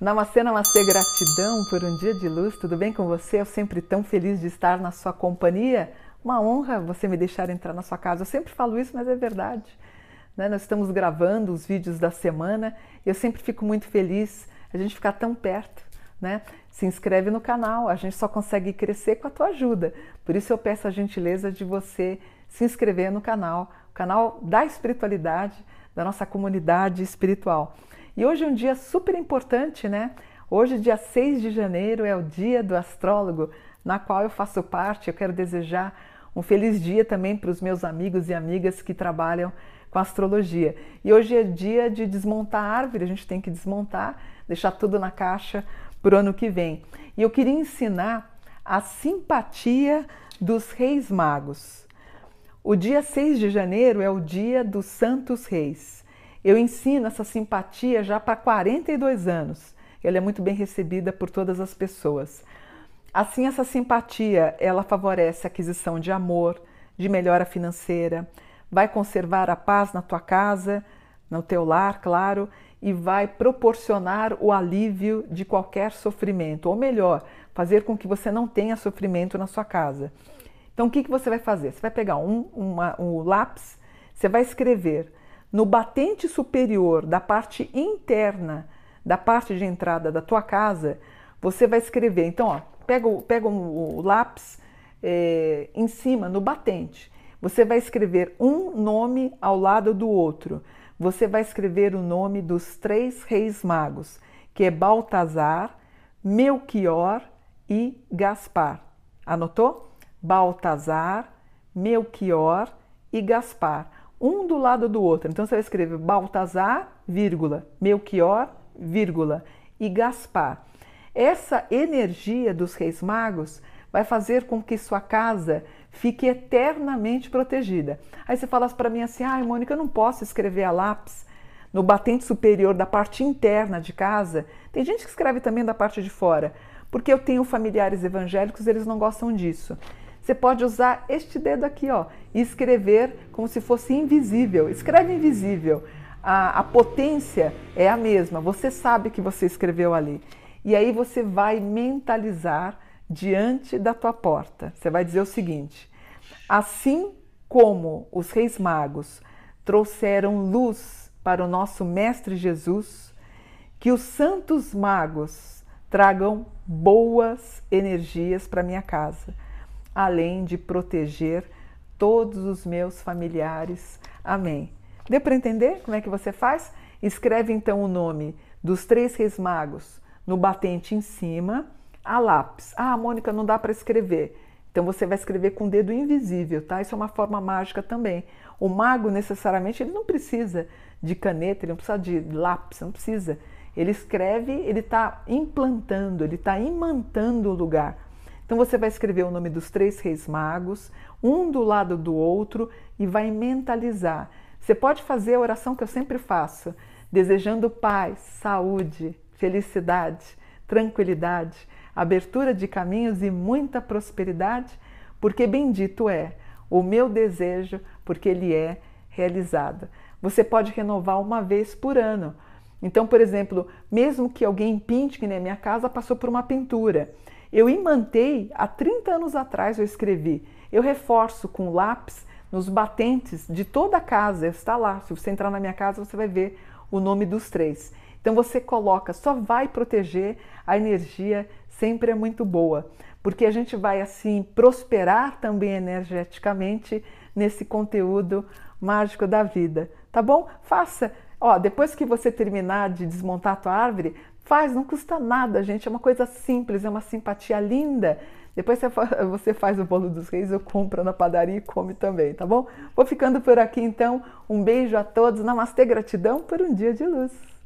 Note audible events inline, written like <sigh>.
Namastê, namastê, gratidão por um dia de luz, tudo bem com você? Eu sempre tão feliz de estar na sua companhia. Uma honra você me deixar entrar na sua casa. Eu sempre falo isso, mas é verdade. Né? Nós estamos gravando os vídeos da semana e eu sempre fico muito feliz a gente ficar tão perto. Né? Se inscreve no canal, a gente só consegue crescer com a tua ajuda. Por isso eu peço a gentileza de você se inscrever no canal, o canal da espiritualidade, da nossa comunidade espiritual. E hoje é um dia super importante, né? Hoje, dia 6 de janeiro, é o dia do astrólogo, na qual eu faço parte. Eu quero desejar um feliz dia também para os meus amigos e amigas que trabalham com astrologia. E hoje é dia de desmontar a árvore, a gente tem que desmontar, deixar tudo na caixa para o ano que vem. E eu queria ensinar a simpatia dos reis magos. O dia 6 de janeiro é o dia dos santos reis. Eu ensino essa simpatia já para 42 anos. Ela é muito bem recebida por todas as pessoas. Assim, essa simpatia, ela favorece a aquisição de amor, de melhora financeira, vai conservar a paz na tua casa, no teu lar, claro, e vai proporcionar o alívio de qualquer sofrimento, ou melhor, fazer com que você não tenha sofrimento na sua casa. Então, o que, que você vai fazer? Você vai pegar um, uma, um lápis, você vai escrever no batente superior da parte interna da parte de entrada da tua casa, você vai escrever. Então, ó, pega, o, pega o, lápis é, em cima, no batente. Você vai escrever um nome ao lado do outro. Você vai escrever o nome dos três reis magos, que é Baltazar, Melchior e Gaspar. Anotou? Baltazar, Melchior e Gaspar um do lado do outro. Então você vai escrever Baltazar, vírgula, Melchior, vírgula, e Gaspar. Essa energia dos reis magos vai fazer com que sua casa fique eternamente protegida. Aí você fala para mim assim: ai, ah, Mônica, eu não posso escrever a lápis no batente superior da parte interna de casa. Tem gente que escreve também da parte de fora, porque eu tenho familiares evangélicos, eles não gostam disso. Você pode usar este dedo aqui, ó, e escrever como se fosse invisível. Escreve invisível. A, a potência é a mesma. Você sabe que você escreveu ali. E aí você vai mentalizar diante da tua porta. Você vai dizer o seguinte: assim como os reis magos trouxeram luz para o nosso mestre Jesus, que os santos magos tragam boas energias para minha casa além de proteger todos os meus familiares. Amém. Deu para entender como é que você faz? Escreve então o nome dos três reis magos no batente em cima, a lápis. Ah, Mônica, não dá para escrever. Então você vai escrever com o dedo invisível, tá? Isso é uma forma mágica também. O mago necessariamente ele não precisa de caneta, ele não precisa de lápis, não precisa. Ele escreve, ele está implantando, ele está imantando o lugar. Então você vai escrever o nome dos três reis magos, um do lado do outro, e vai mentalizar. Você pode fazer a oração que eu sempre faço, desejando paz, saúde, felicidade, tranquilidade, abertura de caminhos e muita prosperidade, porque bendito é o meu desejo, porque ele é realizado. Você pode renovar uma vez por ano. Então, por exemplo, mesmo que alguém pinte, que nem a minha casa passou por uma pintura, eu imantei há 30 anos atrás, eu escrevi. Eu reforço com lápis nos batentes de toda a casa, está lá. Se você entrar na minha casa, você vai ver o nome dos três. Então você coloca, só vai proteger, a energia sempre é muito boa, porque a gente vai assim prosperar também energeticamente nesse conteúdo mágico da vida, tá bom? Faça. Ó, depois que você terminar de desmontar a tua árvore, Faz, não custa nada, gente. É uma coisa simples, é uma simpatia linda. Depois <laughs> você faz o bolo dos reis, eu compro na padaria e come também, tá bom? Vou ficando por aqui então. Um beijo a todos. Namastê, gratidão por um dia de luz.